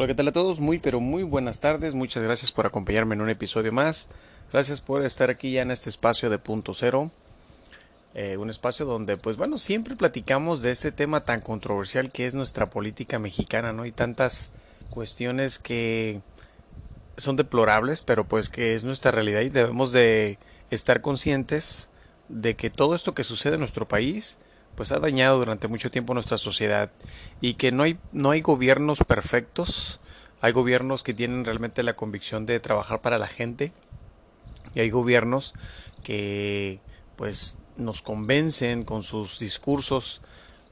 Hola, ¿qué tal a todos? Muy, pero muy buenas tardes. Muchas gracias por acompañarme en un episodio más. Gracias por estar aquí ya en este espacio de punto cero. Eh, un espacio donde, pues bueno, siempre platicamos de este tema tan controversial que es nuestra política mexicana, ¿no? Y tantas cuestiones que son deplorables, pero pues que es nuestra realidad y debemos de estar conscientes de que todo esto que sucede en nuestro país pues ha dañado durante mucho tiempo nuestra sociedad y que no hay no hay gobiernos perfectos, hay gobiernos que tienen realmente la convicción de trabajar para la gente y hay gobiernos que pues nos convencen con sus discursos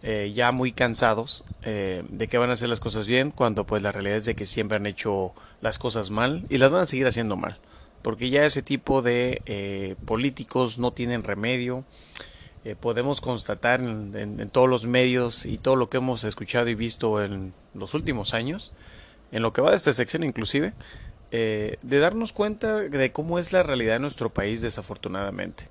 eh, ya muy cansados eh, de que van a hacer las cosas bien cuando pues la realidad es de que siempre han hecho las cosas mal y las van a seguir haciendo mal porque ya ese tipo de eh, políticos no tienen remedio podemos constatar en, todos los medios y todo lo que hemos escuchado y visto en los últimos años en lo que va de esta sección inclusive de darnos cuenta de cómo es la realidad de nuestro país desafortunadamente.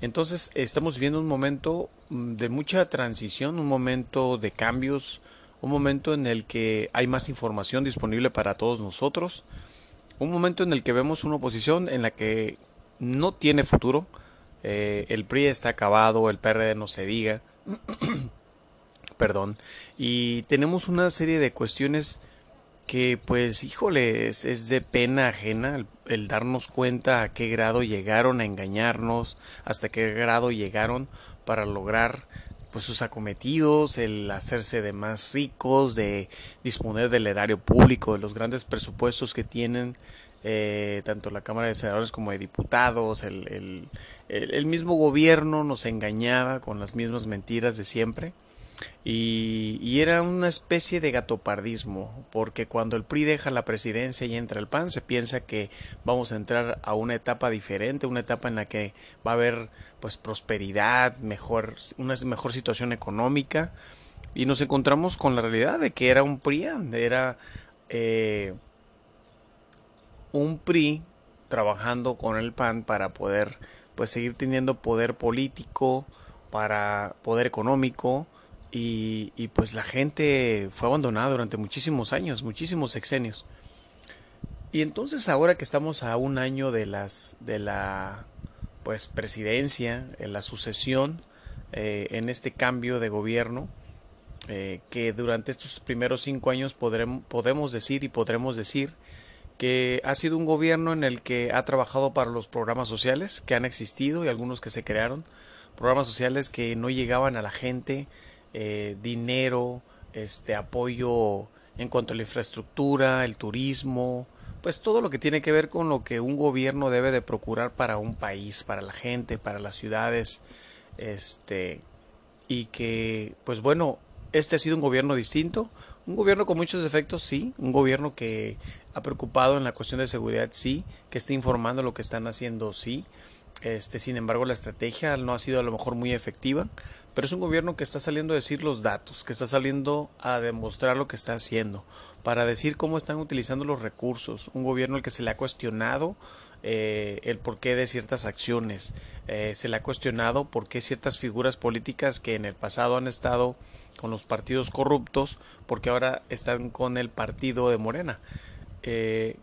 Entonces estamos viviendo un momento mm, de mucha transición, un momento de cambios, un momento en el que hay más información disponible para todos nosotros, un momento en el que vemos una oposición en la que no tiene futuro, eh, el PRI está acabado, el PRD no se diga, perdón, y tenemos una serie de cuestiones que pues híjole es, de pena ajena el, darnos cuenta a qué grado llegaron a engañarnos, hasta qué grado llegaron para lograr pues sus acometidos, el hacerse de más ricos, de disponer del erario público, de los grandes presupuestos que tienen eh, tanto la Cámara de Senadores como de Diputados, el, el, el mismo gobierno nos engañaba con las mismas mentiras de siempre. Y, era una especie de gatopardismo, porque cuando el PRI deja la presidencia y entra el PAN, se piensa que vamos a entrar a una etapa diferente, una etapa en la que va a haber pues prosperidad, mejor, una mejor situación económica, y nos encontramos con la realidad de que era un PRI, era eh, un PRI trabajando con el PAN para poder pues seguir teniendo poder político, para poder económico, y, pues la gente fue abandonada durante muchísimos años, muchísimos sexenios. Y entonces ahora que estamos a un año de las de la pues presidencia, en la sucesión, eh, en este cambio de gobierno, eh, que durante estos primeros cinco años podremos, podemos decir y podremos decir que ha sido un gobierno en el que ha trabajado para los programas sociales que han existido y algunos que se crearon, programas sociales que no llegaban a la gente, eh, dinero, este apoyo en cuanto a la infraestructura, el turismo, pues todo lo que tiene que ver con lo que un gobierno debe de procurar para un país, para la gente, para las ciudades, este y que pues bueno, este ha sido un gobierno distinto, un gobierno con muchos defectos, sí, un gobierno que ha preocupado en la cuestión de seguridad, sí, que está informando lo que están haciendo, sí, este, sin embargo, la estrategia no ha sido a lo mejor muy efectiva, pero es un gobierno que está saliendo a decir los datos, que está saliendo a demostrar lo que está haciendo, para decir cómo están utilizando los recursos. Un gobierno al que se le ha cuestionado eh, el porqué de ciertas acciones, eh, se le ha cuestionado por qué ciertas figuras políticas que en el pasado han estado con los partidos corruptos, porque ahora están con el partido de Morena. Eh,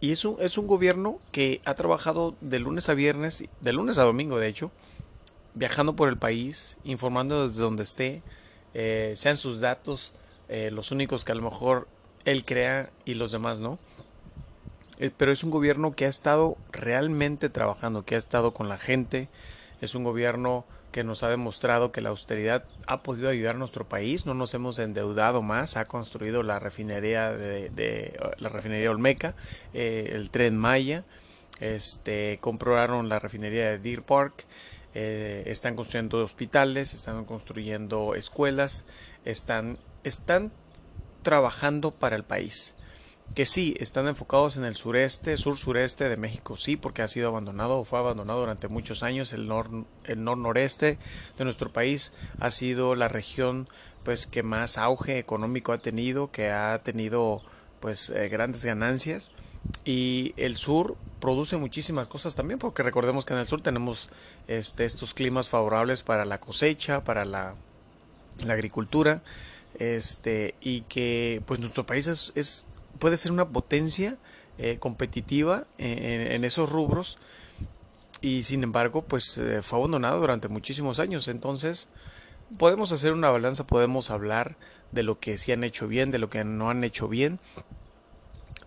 y es un, es un gobierno que ha trabajado de lunes a viernes, de lunes a domingo de hecho, viajando por el país, informando desde donde esté, eh, sean sus datos eh, los únicos que a lo mejor él crea y los demás no. Pero es un gobierno que ha estado realmente trabajando, que ha estado con la gente, es un gobierno que nos ha demostrado que la austeridad ha podido ayudar a nuestro país, no nos hemos endeudado más, ha construido la refinería de, la refinería Olmeca, eh, el tren Maya, este comprobaron la refinería de Deer Park, eh, están construyendo hospitales, están construyendo escuelas, están, están trabajando para el país que sí están enfocados en el sureste, sur-sureste de México, sí, porque ha sido abandonado o fue abandonado durante muchos años. El, nor, el nor-noreste de nuestro país ha sido la región pues que más auge económico ha tenido, que ha tenido pues eh, grandes ganancias y el sur produce muchísimas cosas también porque recordemos que en el sur tenemos este, estos climas favorables para la cosecha, para la, la agricultura este y que pues nuestro país es puede ser una potencia eh, competitiva en, esos rubros. Y sin embargo pues eh, fue abandonado durante muchísimos años. Entonces podemos hacer una balanza podemos hablar de lo que sí han hecho bien de lo que no han hecho bien.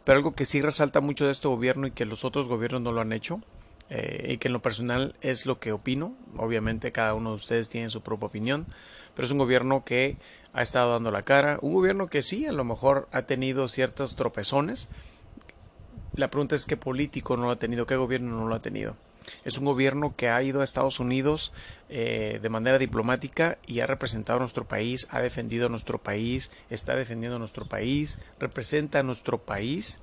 Pero algo que sí resalta mucho de este gobierno y que los otros gobiernos no lo han hecho eh, y que en lo personal es lo que opino. Obviamente cada uno de ustedes tiene su propia opinión, pero es un gobierno que ha estado dando la cara, un gobierno que sí, a lo mejor ha tenido ciertos tropezones. La pregunta es qué político no lo ha tenido, qué gobierno no lo ha tenido. Es un gobierno que ha ido a Estados Unidos eh, de manera diplomática y ha representado a nuestro país, ha defendido a nuestro país, está defendiendo a nuestro país, representa a nuestro país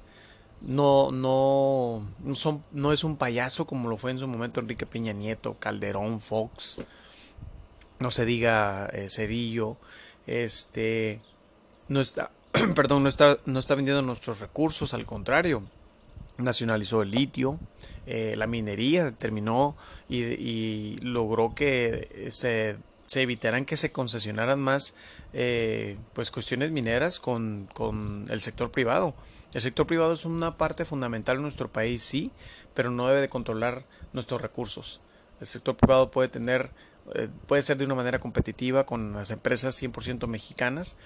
no, no, son, no es un payaso como lo fue en su momento Enrique Peña Nieto, Calderón, Fox, no se diga eh, Cedillo, este, no está, perdón, no está, no está vendiendo nuestros recursos, al contrario, nacionalizó el litio, eh, la minería terminó y logró que se, se, evitaran que se concesionaran más eh, pues cuestiones mineras con, con el sector privado el sector privado es una parte fundamental en nuestro país, sí, pero no debe de controlar nuestros recursos. El sector privado puede tener, eh, puede ser de una manera competitiva con las empresas 100% mexicanas,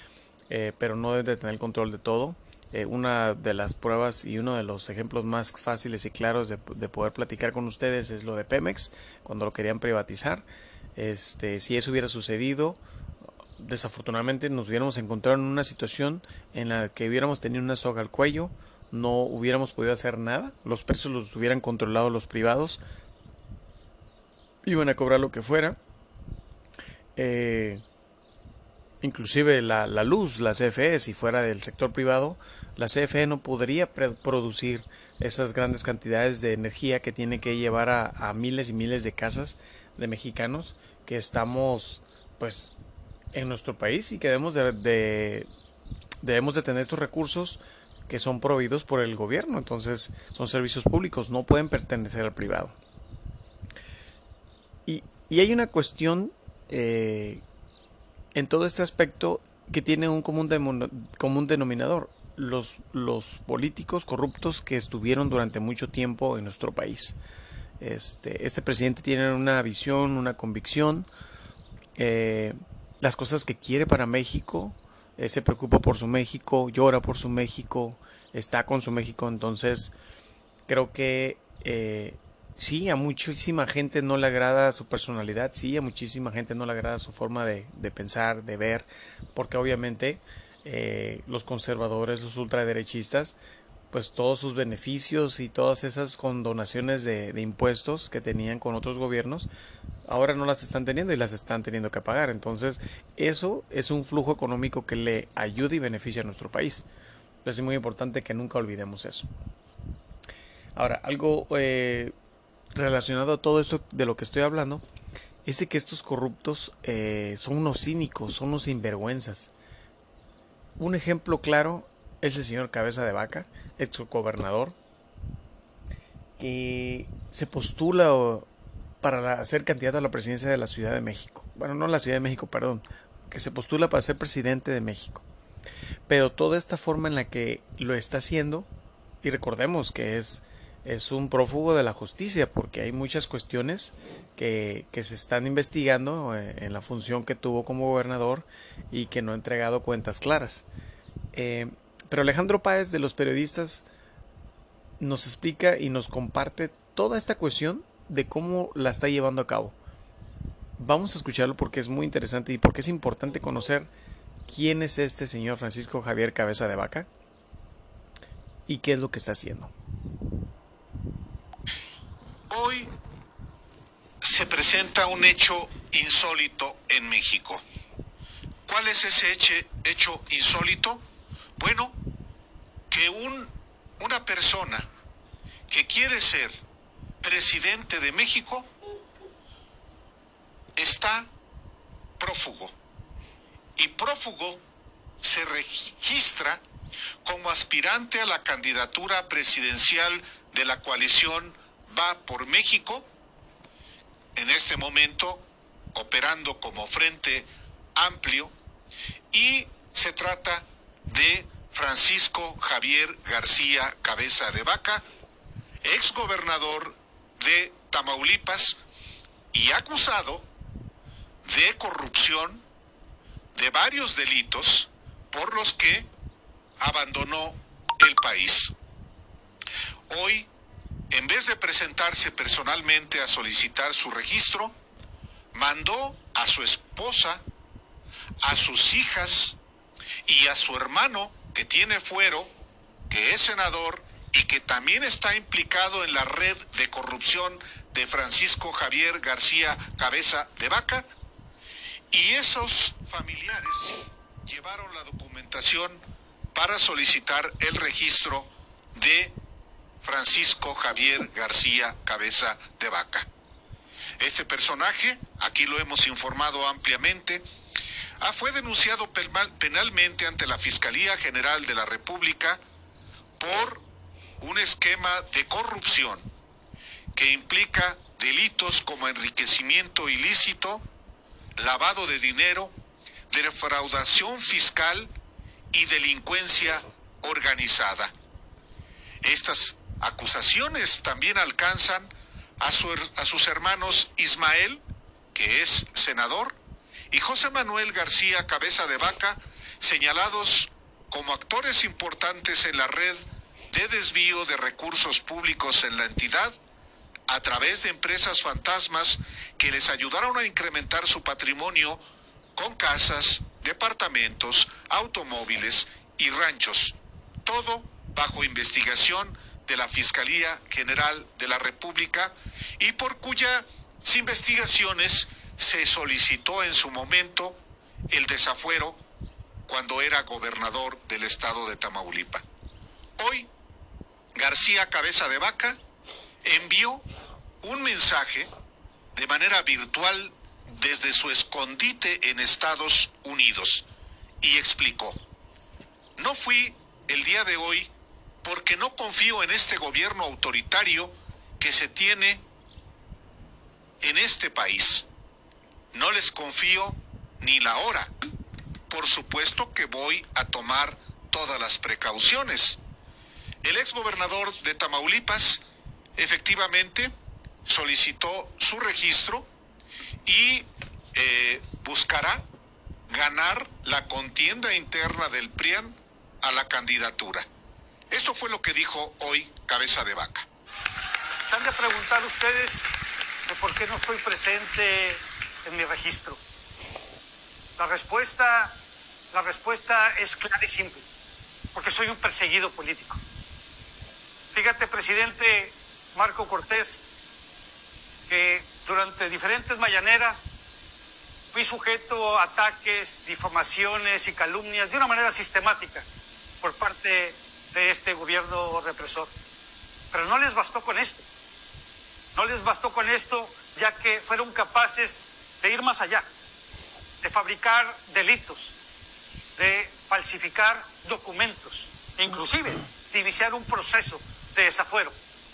eh, pero no debe de tener el control de todo. Eh, una de las pruebas y uno de los ejemplos más fáciles y claros de, de, poder platicar con ustedes es lo de Pemex, cuando lo querían privatizar. Este, si eso hubiera sucedido, desafortunadamente nos hubiéramos encontrado en una situación en la que hubiéramos tenido una soga al cuello, no hubiéramos podido hacer nada, los precios los hubieran controlado los privados, iban a cobrar lo que fuera, eh, inclusive la, luz, la CFE, si fuera del sector privado, la CFE no podría producir esas grandes cantidades de energía que tiene que llevar a, a miles y miles de casas de mexicanos que estamos pues en nuestro país y que debemos de, debemos de tener estos recursos que son proveídos por el gobierno, entonces son servicios públicos, no pueden pertenecer al privado. Y, y hay una cuestión eh, en todo este aspecto que tiene un común, común denominador, los, los políticos corruptos que estuvieron durante mucho tiempo en nuestro país. Este, este presidente tiene una visión, una convicción, eh, las cosas que quiere para México, eh, se preocupa por su México, llora por su México, está con su México, entonces creo que eh, sí, a muchísima gente no le agrada su personalidad, sí, a muchísima gente no le agrada su forma de, pensar, de ver, porque obviamente los conservadores, los ultraderechistas, pues todos sus beneficios y todas esas condonaciones de, impuestos que tenían con otros gobiernos, ahora no las están teniendo y las están teniendo que pagar. Entonces, eso es un flujo económico que le ayuda y beneficia a nuestro país. Entonces, es muy importante que nunca olvidemos eso. Ahora, algo eh, relacionado a todo esto de lo que estoy hablando, es de que estos corruptos eh, son unos cínicos, son unos sinvergüenzas. Un ejemplo claro es el señor Cabeza de Vaca, ex gobernador, que se postula para ser candidato a la presidencia de la Ciudad de México. Bueno, no la Ciudad de México, perdón, que se postula para ser presidente de México. Pero toda esta forma en la que lo está haciendo, y recordemos que es, es un prófugo de la justicia, porque hay muchas cuestiones que, que se están investigando eh, en la función que tuvo como gobernador y que no ha entregado cuentas claras. Eh, pero Alejandro Páez de los periodistas nos explica y nos comparte toda esta cuestión de cómo la está llevando a cabo. Vamos a escucharlo porque es muy interesante y porque es importante conocer quién es este señor Francisco Javier Cabeza de Vaca y qué es lo que está haciendo. Hoy se presenta un hecho insólito en México. ¿Cuál es ese hecho insólito? Bueno, que un, una persona que quiere ser presidente de México está prófugo. Y prófugo se registra como aspirante a la candidatura presidencial de la coalición Va por México, en este momento operando como frente amplio, y se trata de Francisco Javier García Cabeza de Vaca, ex gobernador de Tamaulipas y acusado de corrupción de varios delitos por los que abandonó el país. Hoy, en vez de presentarse personalmente a solicitar su registro, mandó a su esposa, a sus hijas y a su hermano, que tiene fuero, que es senador y que también está implicado en la red de corrupción de Francisco Javier García Cabeza de Vaca, y esos familiares llevaron la documentación para solicitar el registro de Francisco Javier García Cabeza de Vaca. Este personaje, aquí lo hemos informado ampliamente, ah, fue denunciado penalmente ante la Fiscalía General de la República por un esquema de corrupción que implica delitos como enriquecimiento ilícito, lavado de dinero, defraudación fiscal y delincuencia organizada. Estas acusaciones también alcanzan a, a, sus hermanos Ismael, que es senador, y José Manuel García Cabeza de Vaca, señalados como actores importantes en la red de desvío de recursos públicos en la entidad a través de empresas fantasmas que les ayudaron a incrementar su patrimonio con casas, departamentos, automóviles y ranchos. Todo bajo investigación de la Fiscalía General de la República y por cuyas investigaciones se solicitó en su momento el desafuero cuando era gobernador del estado de Tamaulipa. Hoy, García Cabeza de Vaca envió un mensaje de manera virtual desde su escondite en Estados Unidos y explicó, no fui el día de hoy porque no confío en este gobierno autoritario que se tiene en este país. No les confío ni la hora. Por supuesto que voy a tomar todas las precauciones. El ex gobernador de Tamaulipas efectivamente solicitó su registro y eh, buscará ganar la contienda interna del PRIAN a la candidatura. Esto fue lo que dijo hoy Cabeza de Vaca. Se han de preguntar ustedes de por qué no estoy presente en mi registro. La respuesta, la respuesta es clara y simple, porque soy un perseguido político. Fíjate, presidente Marco Cortés, que durante diferentes mañaneras fui sujeto a ataques, difamaciones y calumnias de una manera sistemática por parte de este gobierno represor. Pero no les bastó con esto. No les bastó con esto ya que fueron capaces de ir más allá, de fabricar delitos, de falsificar documentos, inclusive de iniciar un proceso de desafuero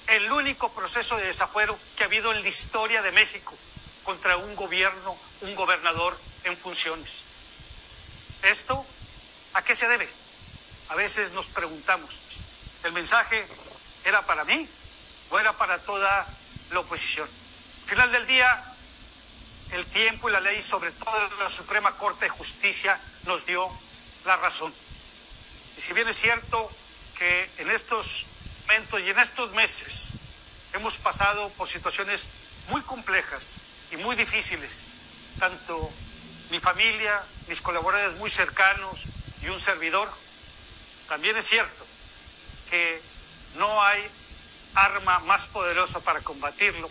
el único proceso de desafuero que ha habido en la historia de México contra un gobierno, un gobernador en funciones. ¿Esto a qué se debe? A veces nos preguntamos, ¿el mensaje era para mí o era para toda la oposición? Al final del día, el tiempo y la ley, sobre todo la Suprema Corte de Justicia, nos dio la razón. Y si bien es cierto que en estos y en estos meses hemos pasado por situaciones muy complejas y muy difíciles, tanto mi familia, mis colaboradores muy cercanos y un servidor. También es cierto que no hay arma más poderosa para combatirlo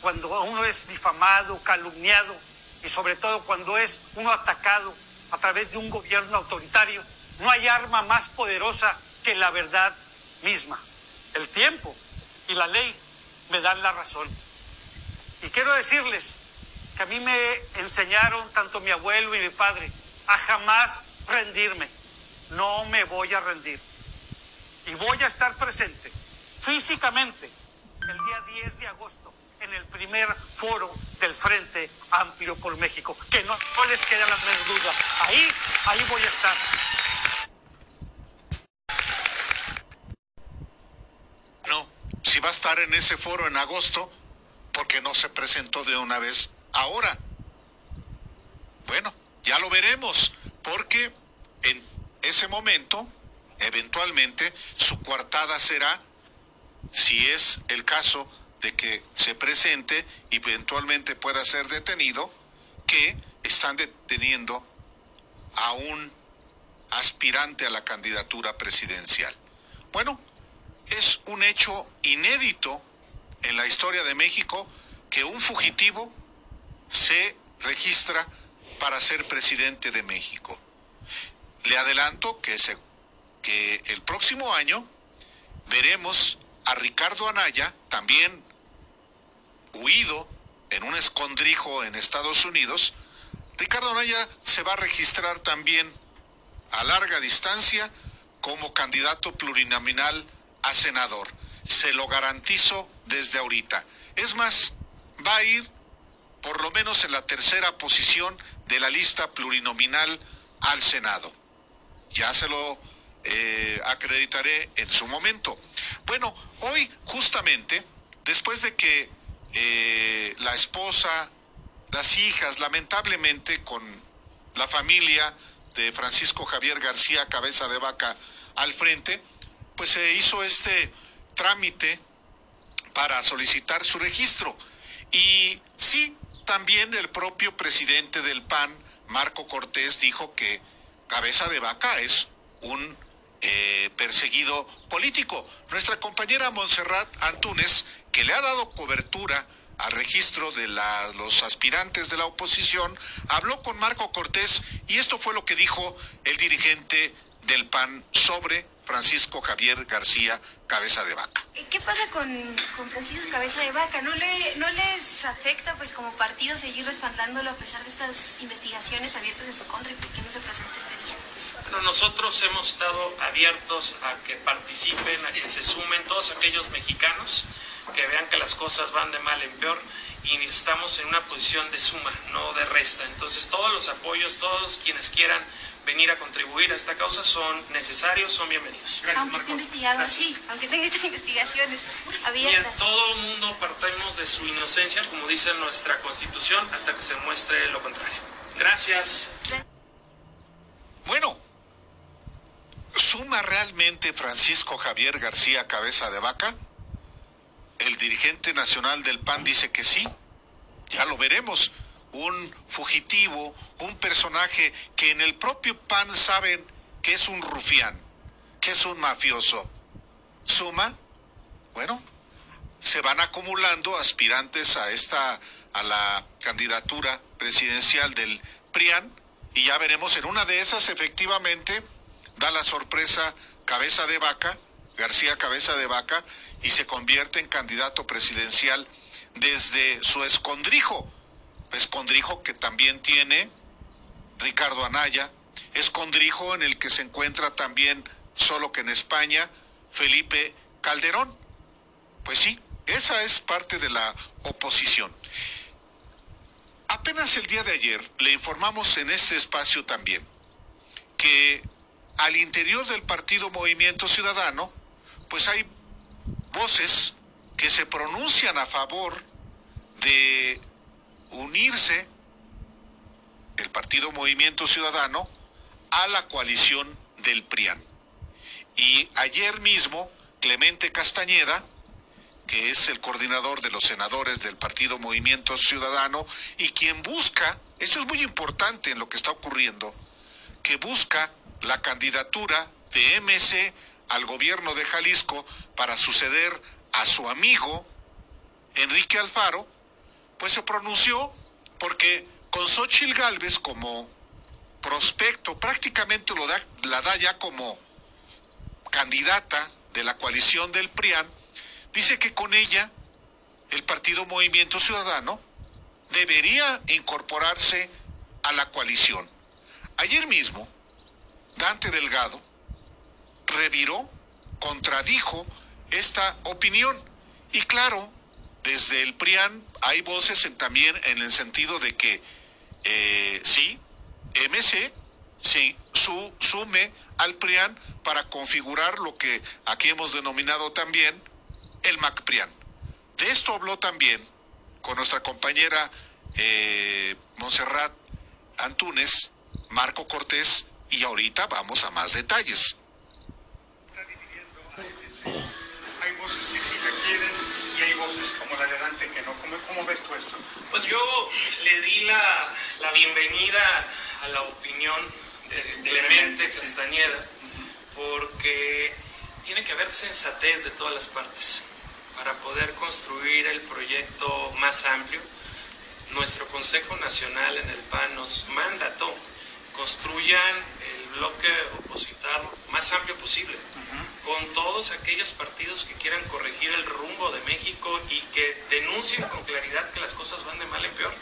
cuando uno es difamado, calumniado y sobre todo cuando es uno atacado a través de un gobierno autoritario. No hay arma más poderosa que la verdad misma el tiempo y la ley me dan la razón. Y quiero decirles que a mí me enseñaron tanto mi abuelo y mi padre a jamás rendirme. No me voy a rendir. Y voy a estar presente físicamente el día 10 de agosto en el primer foro del Frente Amplio por México. Que no, no les queda la menor. Ahí, ahí voy a estar. No, si va a estar en ese foro en agosto, porque no se presentó de una vez ahora. Bueno, ya lo veremos, porque en ese momento, eventualmente, su coartada será, si es el caso, de que se presente y eventualmente pueda ser detenido, que están deteniendo a un aspirante a la candidatura presidencial. Bueno, es un hecho inédito en la historia de México que un fugitivo se registra para ser presidente de México. Le adelanto que, que el próximo año veremos a Ricardo Anaya, también huido en un escondrijo en Estados Unidos, Ricardo Anaya se va a registrar también a larga distancia como candidato plurinominal a senador. Se lo garantizo desde ahorita. Es más, va a ir por lo menos en la tercera posición de la lista plurinominal al Senado. Ya se lo eh, acreditaré en su momento. Bueno, hoy justamente, después de que eh, la esposa, las hijas, lamentablemente con la familia de Francisco Javier García Cabeza de Vaca al frente, pues se hizo este trámite para solicitar su registro. Y sí, también el propio presidente del PAN, Marco Cortés, dijo que Cabeza de Vaca es un eh, perseguido político. Nuestra compañera Montserrat Antunes, que le ha dado cobertura al registro de los aspirantes de la oposición, habló con Marco Cortés y esto fue lo que dijo el dirigente del PAN sobre Francisco Javier García Cabeza de Vaca. ¿Qué pasa con, Francisco Cabeza de Vaca? ¿No, le, ¿No les afecta pues como partido seguir respaldándolo a pesar de estas investigaciones abiertas en su contra y pues que no se presente este día? Bueno, nosotros hemos estado abiertos a que participen, a que se sumen todos aquellos mexicanos que vean que las cosas van de mal en peor y estamos en una posición de suma, no de resta. Entonces todos los apoyos, todos quienes quieran venir a contribuir a esta causa son necesarios, son bienvenidos. aunque esté investigado así, aunque tenga estas investigaciones abiertas. Bien, todo el mundo partimos de su inocencia, como dice nuestra constitución, hasta que se muestre lo contrario. Gracias. Bueno, ¿suma realmente Francisco Javier García Cabeza de Vaca? El dirigente nacional del PAN dice que sí. Ya lo veremos. Un fugitivo, un personaje que en el propio PAN saben que es un rufián, que es un mafioso. Suma, bueno, se van acumulando aspirantes a esta a la candidatura presidencial del PRIAN y ya veremos en una de esas efectivamente da la sorpresa cabeza de vaca, García Cabeza de Vaca y se convierte en candidato presidencial desde su escondrijo, escondrijo que también tiene Ricardo Anaya, escondrijo en el que se encuentra también, solo que en España, Felipe Calderón. Pues sí, esa es parte de la oposición. Apenas el día de ayer le informamos en este espacio también que al interior del partido Movimiento Ciudadano, pues hay voces que se pronuncian a favor de unirse el partido Movimiento Ciudadano a la coalición del PRIAN. Y ayer mismo, Clemente Castañeda, que es el coordinador de los senadores del partido Movimiento Ciudadano y quien busca, esto es muy importante en lo que está ocurriendo, que busca la candidatura de MC al gobierno de Jalisco para suceder a su amigo Enrique Alfaro, pues se pronunció porque con Xochitl Galvez como prospecto, prácticamente lo da, la da ya como candidata de la coalición del PRIAN, dice que con ella el partido Movimiento Ciudadano debería incorporarse a la coalición. Ayer mismo, Dante Delgado reviró, contradijo esta opinión. Y claro, desde el PRIAN hay voces también en el sentido de que eh, sí, MC sí, su, sume al PRIAN para configurar lo que aquí hemos denominado también el MACPRIAN. De esto habló también con nuestra compañera eh, Montserrat Antúnez, Marco Cortés, y ahorita vamos a más detalles. Hay voces que sí la quieren y hay voces como la de Dante que no. ¿Cómo, cómo ves tú esto? Pues yo le di la, la bienvenida a la opinión de Clemente Castañeda porque tiene que haber sensatez de todas las partes para poder construir el proyecto más amplio. Nuestro Consejo Nacional en el PAN nos mandató construyan el bloque opositor más amplio posible, con todos aquellos partidos que quieran corregir el rumbo de México y que denuncien con claridad que las cosas van de mal en peor.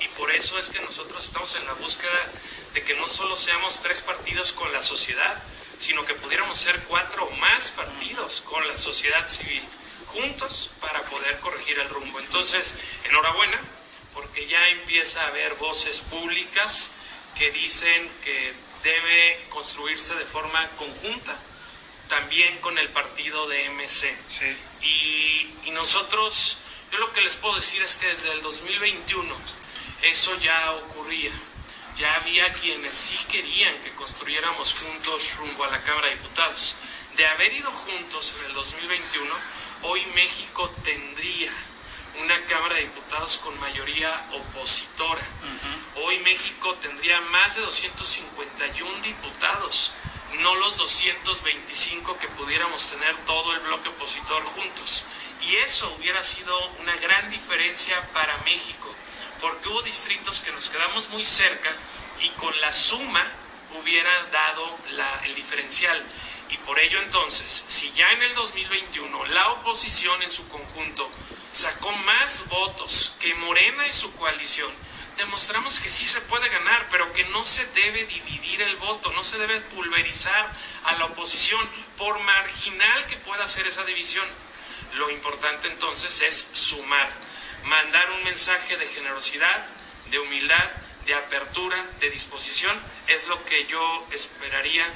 Y por eso es que nosotros estamos en la búsqueda de que no solo seamos tres partidos con la sociedad, sino que pudiéramos ser cuatro o más partidos con la sociedad civil juntos para poder corregir el rumbo. Entonces, enhorabuena, porque ya empieza a haber voces públicas que dicen que debe construirse de forma conjunta, también con el partido de MC. Y, y nosotros, yo lo que les puedo decir es que desde el 2021 eso ya ocurría ya había quienes sí querían que construyéramos juntos rumbo a la Cámara de Diputados. De haber ido juntos en el 2021, hoy México tendría una Cámara de Diputados con mayoría opositora. Hoy México tendría más de 251 diputados, no los 225 que pudiéramos tener todo el bloque opositor juntos. Y eso hubiera sido una gran diferencia para México porque hubo distritos que nos quedamos muy cerca y con la suma hubiera dado el diferencial. Y por ello entonces, si ya en el 2021 la oposición en su conjunto sacó más votos que Morena y su coalición, demostramos que sí se puede ganar, pero que no se debe dividir el voto, no se debe pulverizar a la oposición, por marginal que pueda ser esa división. Lo importante entonces es sumar mandar un mensaje de generosidad, de humildad, de apertura, de disposición, es lo que yo esperaría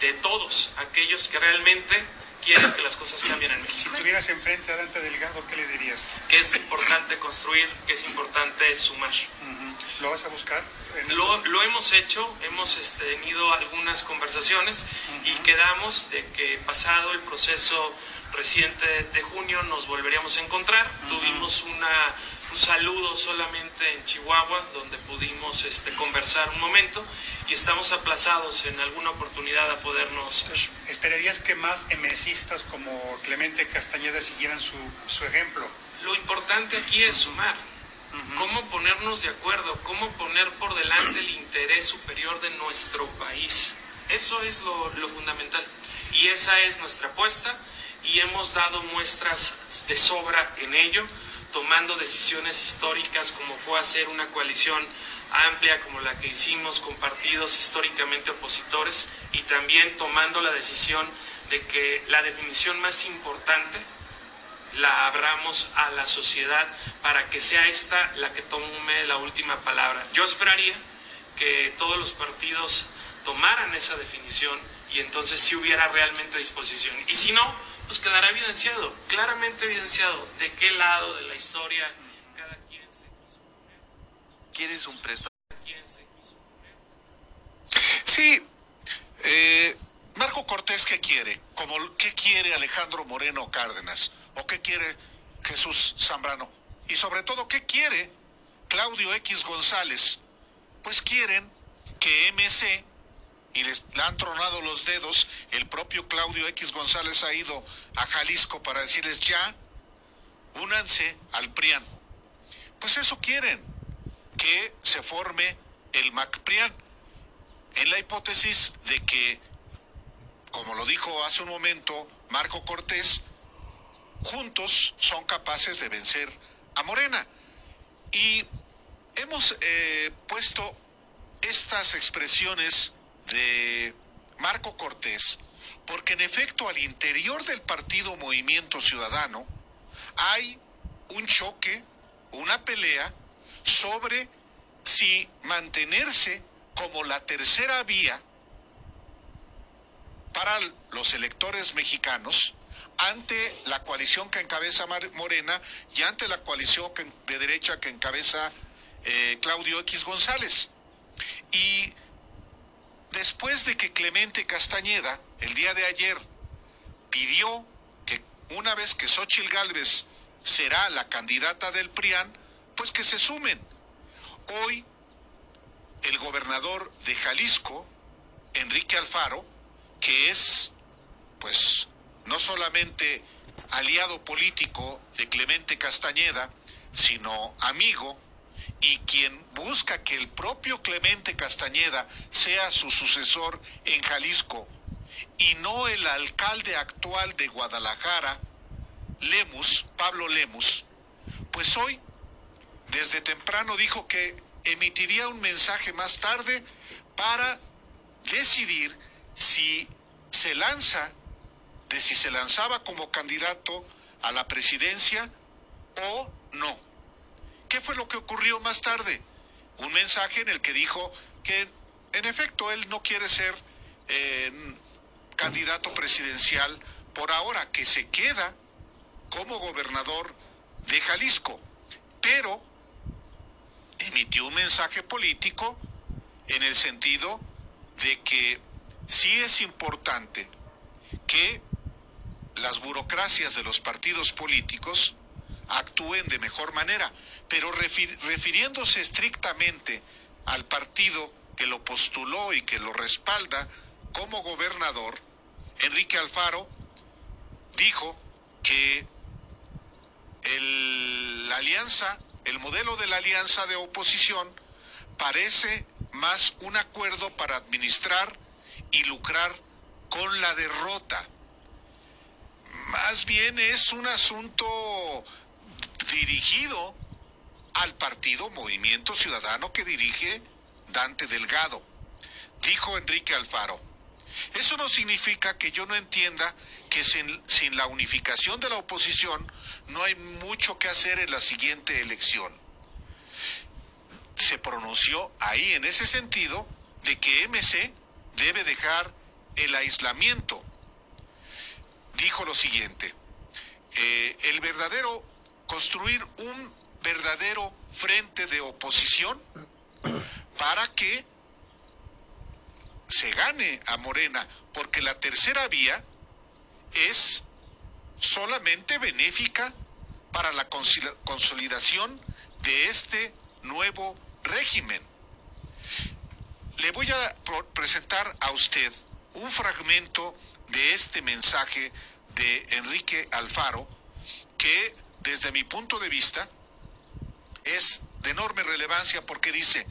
de todos aquellos que realmente quieren que las cosas cambien en México. Si tuvieras enfrente a Dante Delgado, ¿qué le dirías? Que es importante construir, que es importante sumar. ¿Lo vas a buscar? Lo, lo, hemos hecho, hemos este, tenido algunas conversaciones y quedamos de que pasado el proceso reciente de junio nos volveríamos a encontrar. Tuvimos una, un saludo solamente en Chihuahua, donde pudimos este, conversar un momento y estamos aplazados en alguna oportunidad a podernos ver. ¿Esperarías que más emesistas como Clemente Castañeda siguieran su, su ejemplo? Lo importante aquí es sumar. ¿Cómo ponernos de acuerdo? ¿Cómo poner por delante el interés superior de nuestro país? Eso es lo, lo fundamental. Y esa es nuestra apuesta y hemos dado muestras de sobra en ello, tomando decisiones históricas como fue hacer una coalición amplia como la que hicimos con partidos históricamente opositores y también tomando la decisión de que la definición más importante la abramos a la sociedad para que sea esta la que tome la última palabra. Yo esperaría que todos los partidos tomaran esa definición y entonces sí hubiera realmente disposición. Y si no, pues quedará evidenciado, claramente evidenciado, de qué lado de la historia cada quien se quiso poner. ¿Quieres un préstamo? ¿Quién se quiso poner? Sí. Eh, Marco Cortés, ¿qué quiere? Como, ¿Qué quiere Alejandro Moreno Cárdenas? ¿O qué quiere Jesús Zambrano? Y sobre todo, ¿qué quiere Claudio X González? Pues quieren que MC y les le han tronado los dedos. El propio Claudio X González ha ido a Jalisco para decirles ya, únanse al PRIAN. Pues eso quieren, que se forme el MACPRIAN. En la hipótesis de que, como lo dijo hace un momento Marco Cortés, juntos son capaces de vencer a Morena. Y hemos eh, puesto estas expresiones de Marco Cortés, porque en efecto al interior del partido Movimiento Ciudadano hay un choque, una pelea sobre si mantenerse como la tercera vía para los electores mexicanos ante la coalición que encabeza Morena y ante la coalición de derecha que encabeza eh, Claudio X González. Y después de que Clemente Castañeda, el día de ayer, pidió que una vez que Xochil Gálvez será la candidata del PRIAN, pues que se sumen. Hoy, el gobernador de Jalisco, Enrique Alfaro, que es, pues, no solamente aliado político de Clemente Castañeda, sino amigo, y quien busca que el propio Clemente Castañeda sea su sucesor en Jalisco, y no el alcalde actual de Guadalajara, Lemus, Pablo Lemus, pues hoy, desde temprano dijo que emitiría un mensaje más tarde para decidir si se lanza, de si se lanzaba como candidato a la presidencia o no. ¿Qué fue lo que ocurrió más tarde? Un mensaje en el que dijo que en efecto él no quiere ser eh, candidato presidencial por ahora, que se queda como gobernador de Jalisco, pero emitió un mensaje político en el sentido de que sí es importante que las burocracias de los partidos políticos actúen de mejor manera, pero refiriéndose estrictamente al partido que lo postuló y que lo respalda como gobernador, Enrique Alfaro dijo que el, la alianza, el modelo de la alianza de oposición parece más un acuerdo para administrar y lucrar con la derrota. Más bien es un asunto dirigido al partido Movimiento Ciudadano que dirige Dante Delgado. Dijo Enrique Alfaro, eso no significa que yo no entienda que sin, sin, la unificación de la oposición no hay mucho que hacer en la siguiente elección. Se pronunció ahí en ese sentido de que MC debe dejar el aislamiento. Dijo lo siguiente, eh, el verdadero, construir un verdadero frente de oposición para que se gane a Morena, porque la tercera vía es solamente benéfica para la consolidación de este nuevo régimen. Le voy a presentar a usted un fragmento de este mensaje de Enrique Alfaro que desde mi punto de vista es de enorme relevancia porque dice,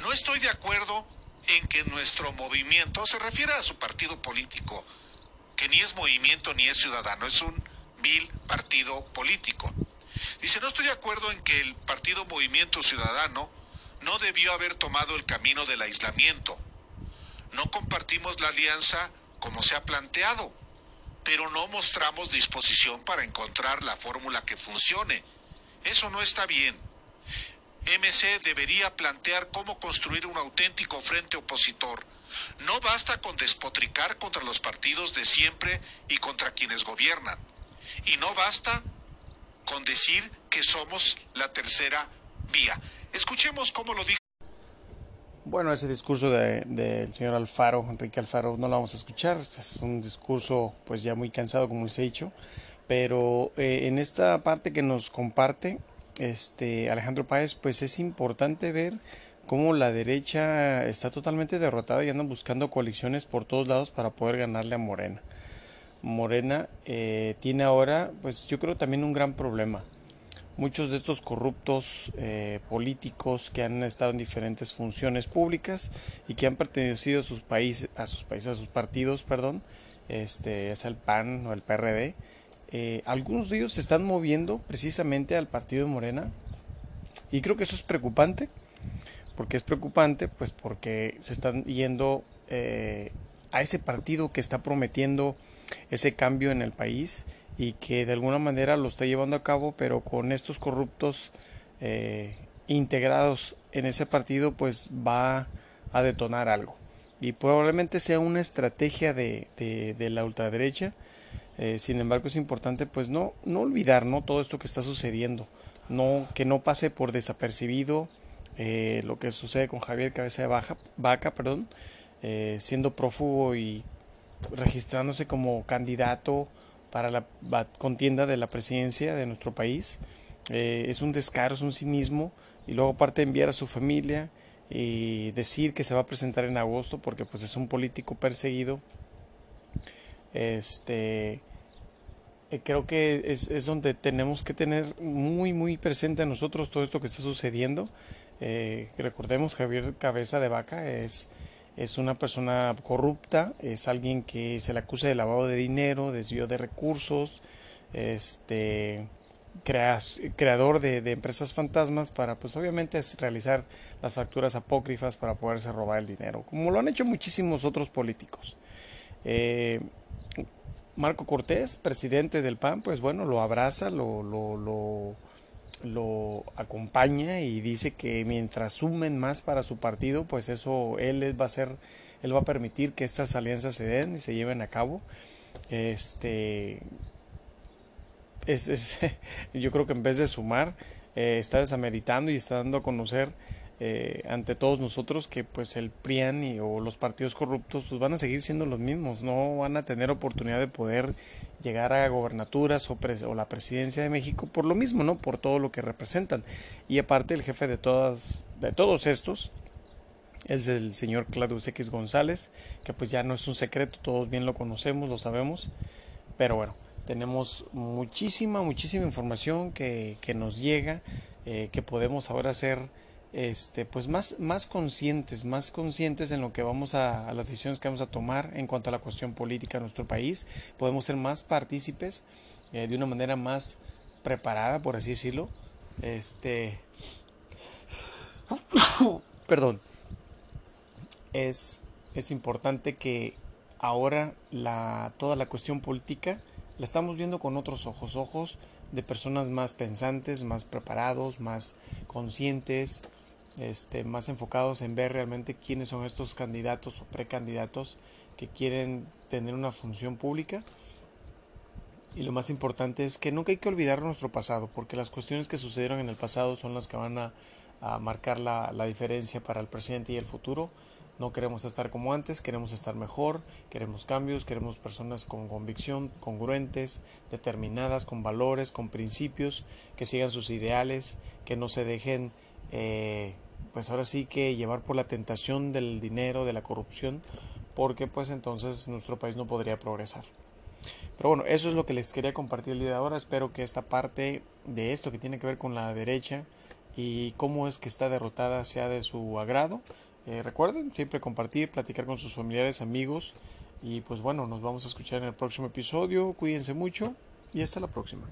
no estoy de acuerdo en que nuestro movimiento, se refiere a su partido político, que ni es movimiento ni es ciudadano, es un vil partido político. Dice, no estoy de acuerdo en que el partido Movimiento Ciudadano no debió haber tomado el camino del aislamiento. No compartimos la alianza como se ha planteado, pero no mostramos disposición para encontrar la fórmula que funcione. Eso no está bien. MC debería plantear cómo construir un auténtico frente opositor. No basta con despotricar contra los partidos de siempre y contra quienes gobiernan. Y no basta con decir que somos la tercera vía. Escuchemos cómo lo dijo. Bueno, ese discurso del de, señor Alfaro, Enrique Alfaro, no lo vamos a escuchar. Es un discurso pues ya muy cansado, como les he dicho. Pero eh, en esta parte que nos comparte, este Alejandro Páez, pues es importante ver cómo la derecha está totalmente derrotada y andan buscando coaliciones por todos lados para poder ganarle a Morena. Morena eh, tiene ahora, pues yo creo también un gran problema. Muchos de estos corruptos eh, políticos que han estado en diferentes funciones públicas y que han pertenecido a sus países, a sus países, a sus partidos, perdón, este, es el PAN o el PRD, eh, algunos de ellos se están moviendo precisamente al partido de Morena y creo que eso es preocupante. porque es preocupante? Pues porque se están yendo eh, a ese partido que está prometiendo ese cambio en el país y que de alguna manera lo está llevando a cabo, pero con estos corruptos eh, integrados en ese partido, pues va a detonar algo. y probablemente sea una estrategia de, de, la ultraderecha. Eh, sin embargo, es importante pues no, no olvidar ¿no? todo esto que está sucediendo, no, que no pase por desapercibido eh, lo que sucede con Javier Cabeza de Baja, Vaca, perdón, eh, siendo prófugo y registrándose como candidato para la contienda de la presidencia de nuestro país. es un descaro, es un cinismo y luego aparte enviar a su familia y decir que se va a presentar en agosto porque pues es un político perseguido este eh, creo que es, es, donde tenemos que tener muy muy presente a nosotros todo esto que está sucediendo eh, recordemos Javier Cabeza de Vaca es es una persona corrupta es alguien que se le acusa de lavado de dinero desvío de recursos este creador de, empresas fantasmas para pues obviamente realizar las facturas apócrifas para poderse robar el dinero, como lo han hecho muchísimos otros políticos. Eh, Marco Cortés, presidente del PAN, pues bueno, lo abraza, lo, lo, lo, lo acompaña y dice que mientras sumen más para su partido, pues eso él va a ser, él va a permitir que estas alianzas se den y se lleven a cabo. Este, es, yo creo que en vez de sumar, eh, está desameritando y está dando a conocer eh, ante todos nosotros que pues el PRIAN y, o los partidos corruptos pues van a seguir siendo los mismos, no van a tener oportunidad de poder llegar a gobernaturas o, o, la presidencia de México por lo mismo, ¿no? Por todo lo que representan. Y aparte el jefe de todas de todos estos es el señor Claudio X González, que pues ya no es un secreto, todos bien lo conocemos, lo sabemos, pero bueno, tenemos muchísima, muchísima información que, que nos llega, eh, que podemos ahora ser este, pues más, más conscientes, más conscientes en lo que vamos a, las decisiones que vamos a tomar en cuanto a la cuestión política en nuestro país. Podemos ser más partícipes eh, de una manera más preparada, por así decirlo. Este, perdón. Es, es importante que ahora la, toda la cuestión política la estamos viendo con otros ojos, ojos de personas más pensantes, más preparados, más conscientes, este, más enfocados en ver realmente quiénes son estos candidatos o precandidatos que quieren tener una función pública. Y lo más importante es que nunca hay que olvidar nuestro pasado, porque las cuestiones que sucedieron en el pasado son las que van a, marcar la, diferencia para el presente y el futuro. No queremos estar como antes, queremos estar mejor, queremos cambios, queremos personas con convicción, congruentes, determinadas, con valores, con principios, que sigan sus ideales, que no se dejen, eh, pues ahora sí que llevar por la tentación del dinero, de la corrupción, porque pues entonces nuestro país no podría progresar. Pero bueno, eso es lo que les quería compartir el día de ahora. Espero que esta parte de esto que tiene que ver con la derecha y cómo es que está derrotada sea de su agrado. Eh, recuerden siempre compartir, platicar con sus familiares, amigos. Y pues bueno, nos vamos a escuchar en el próximo episodio. Cuídense mucho y hasta la próxima.